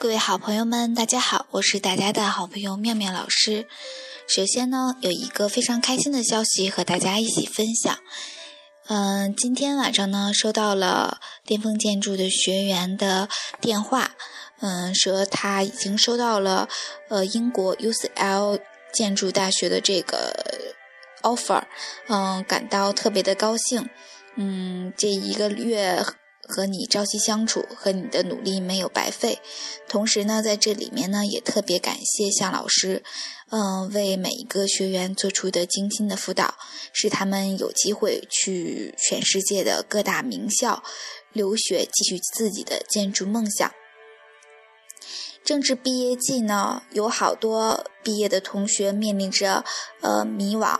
各位好朋友们，大家好，我是大家的好朋友妙妙老师。首先呢，有一个非常开心的消息和大家一起分享。嗯，今天晚上呢，收到了巅峰建筑的学员的电话，嗯，说他已经收到了呃英国 UCL 建筑大学的这个 offer，嗯，感到特别的高兴。嗯，这一个月。和你朝夕相处，和你的努力没有白费。同时呢，在这里面呢，也特别感谢向老师，嗯，为每一个学员做出的精心的辅导，使他们有机会去全世界的各大名校留学，继续自己的建筑梦想。正值毕业季呢，有好多毕业的同学面临着呃迷惘。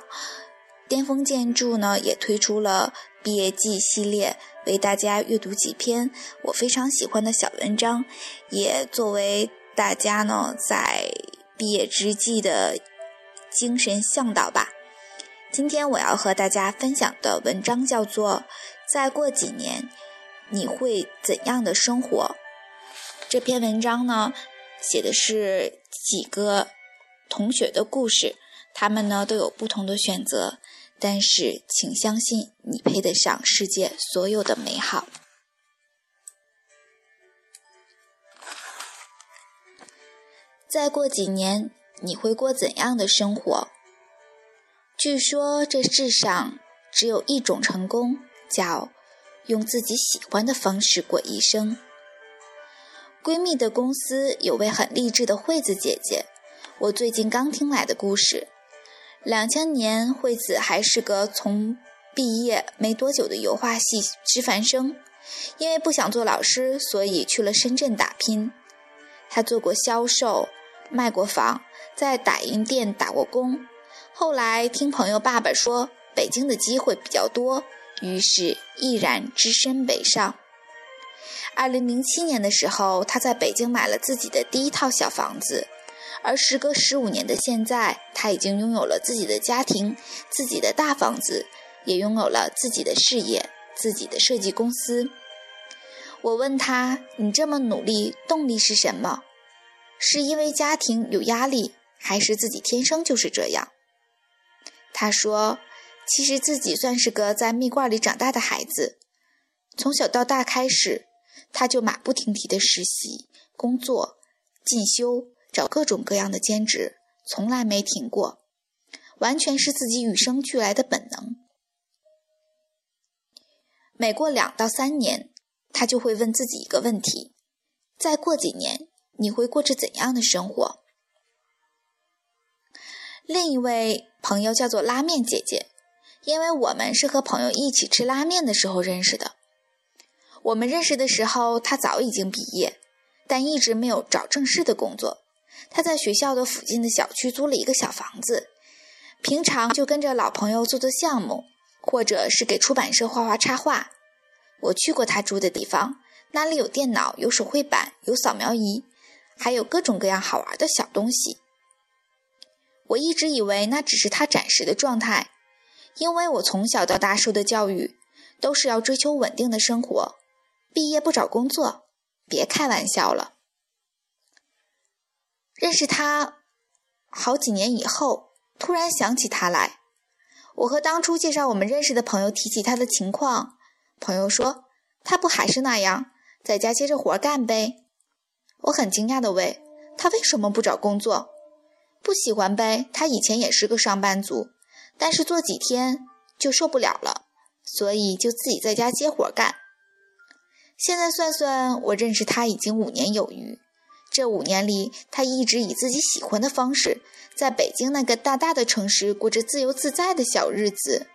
巅峰建筑呢，也推出了毕业季系列。为大家阅读几篇我非常喜欢的小文章，也作为大家呢在毕业之际的精神向导吧。今天我要和大家分享的文章叫做《再过几年你会怎样的生活》。这篇文章呢写的是几个同学的故事，他们呢都有不同的选择。但是，请相信，你配得上世界所有的美好。再过几年，你会过怎样的生活？据说这世上只有一种成功，叫用自己喜欢的方式过一生。闺蜜的公司有位很励志的惠子姐姐，我最近刚听来的故事。两千年，惠子还是个从毕业没多久的油画系师范生，因为不想做老师，所以去了深圳打拼。他做过销售，卖过房，在打印店打过工。后来听朋友爸爸说北京的机会比较多，于是毅然只身北上。二零零七年的时候，他在北京买了自己的第一套小房子。而时隔十五年的现在，他已经拥有了自己的家庭、自己的大房子，也拥有了自己的事业、自己的设计公司。我问他：“你这么努力，动力是什么？是因为家庭有压力，还是自己天生就是这样？”他说：“其实自己算是个在蜜罐里长大的孩子，从小到大开始，他就马不停蹄的实习、工作、进修。”找各种各样的兼职，从来没停过，完全是自己与生俱来的本能。每过两到三年，他就会问自己一个问题：再过几年，你会过着怎样的生活？另一位朋友叫做拉面姐姐，因为我们是和朋友一起吃拉面的时候认识的。我们认识的时候，她早已经毕业，但一直没有找正式的工作。他在学校的附近的小区租了一个小房子，平常就跟着老朋友做做项目，或者是给出版社画画插画。我去过他住的地方，那里有电脑、有手绘板、有扫描仪，还有各种各样好玩的小东西。我一直以为那只是他暂时的状态，因为我从小到大受的教育都是要追求稳定的生活，毕业不找工作，别开玩笑了。认识他好几年以后，突然想起他来。我和当初介绍我们认识的朋友提起他的情况，朋友说：“他不还是那样，在家接着活干呗。”我很惊讶地问：“他为什么不找工作？不喜欢呗？他以前也是个上班族，但是做几天就受不了了，所以就自己在家接活干。现在算算，我认识他已经五年有余。”这五年里，他一直以自己喜欢的方式，在北京那个大大的城市过着自由自在的小日子。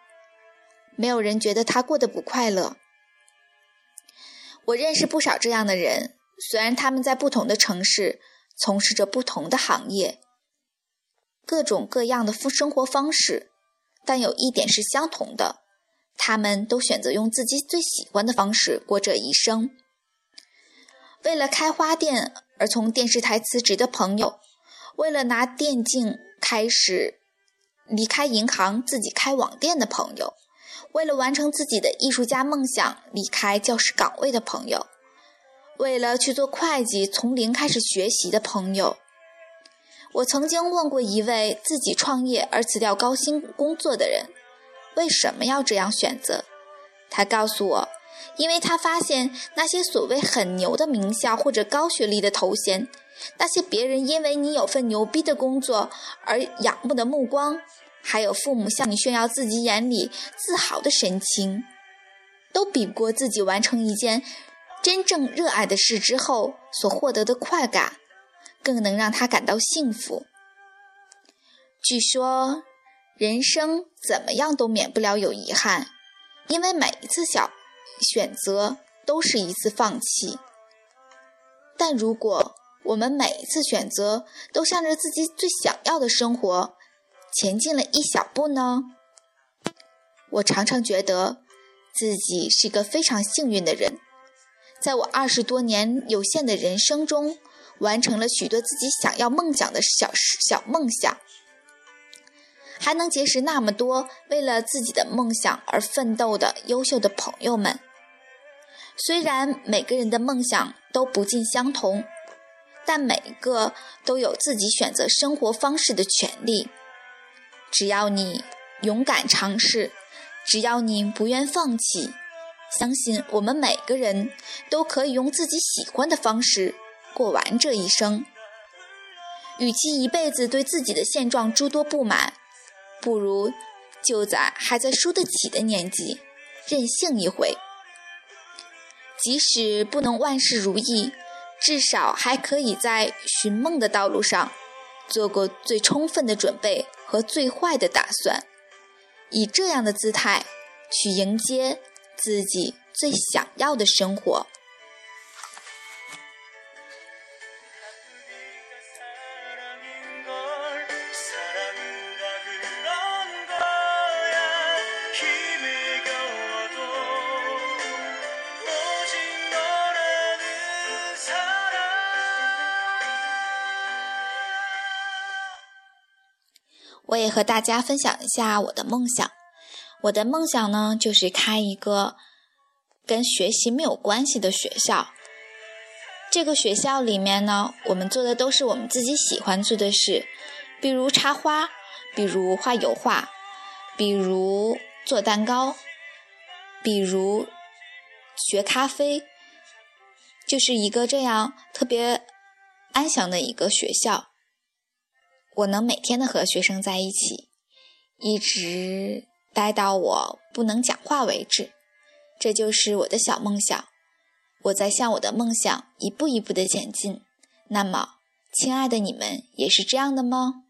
没有人觉得他过得不快乐。我认识不少这样的人，虽然他们在不同的城市从事着不同的行业，各种各样的生活方式，但有一点是相同的：他们都选择用自己最喜欢的方式过这一生。为了开花店而从电视台辞职的朋友，为了拿电竞开始离开银行自己开网店的朋友，为了完成自己的艺术家梦想离开教师岗位的朋友，为了去做会计从零开始学习的朋友。我曾经问过一位自己创业而辞掉高薪工作的人，为什么要这样选择？他告诉我，因为他发现那些所谓很牛的名校或者高学历的头衔，那些别人因为你有份牛逼的工作而仰慕的目光，还有父母向你炫耀自己眼里自豪的神情，都比不过自己完成一件真正热爱的事之后所获得的快感。更能让他感到幸福。据说，人生怎么样都免不了有遗憾，因为每一次小选择都是一次放弃。但如果我们每一次选择都向着自己最想要的生活前进了一小步呢？我常常觉得自己是一个非常幸运的人，在我二十多年有限的人生中。完成了许多自己想要梦想的小小梦想，还能结识那么多为了自己的梦想而奋斗的优秀的朋友们。虽然每个人的梦想都不尽相同，但每一个都有自己选择生活方式的权利。只要你勇敢尝试，只要你不愿放弃，相信我们每个人都可以用自己喜欢的方式。过完这一生，与其一辈子对自己的现状诸多不满，不如就在还在输得起的年纪，任性一回。即使不能万事如意，至少还可以在寻梦的道路上，做过最充分的准备和最坏的打算，以这样的姿态去迎接自己最想要的生活。我也和大家分享一下我的梦想。我的梦想呢，就是开一个跟学习没有关系的学校。这个学校里面呢，我们做的都是我们自己喜欢做的事，比如插花，比如画油画，比如做蛋糕，比如学咖啡，就是一个这样特别安详的一个学校。我能每天的和学生在一起，一直待到我不能讲话为止，这就是我的小梦想。我在向我的梦想一步一步的前进。那么，亲爱的你们，也是这样的吗？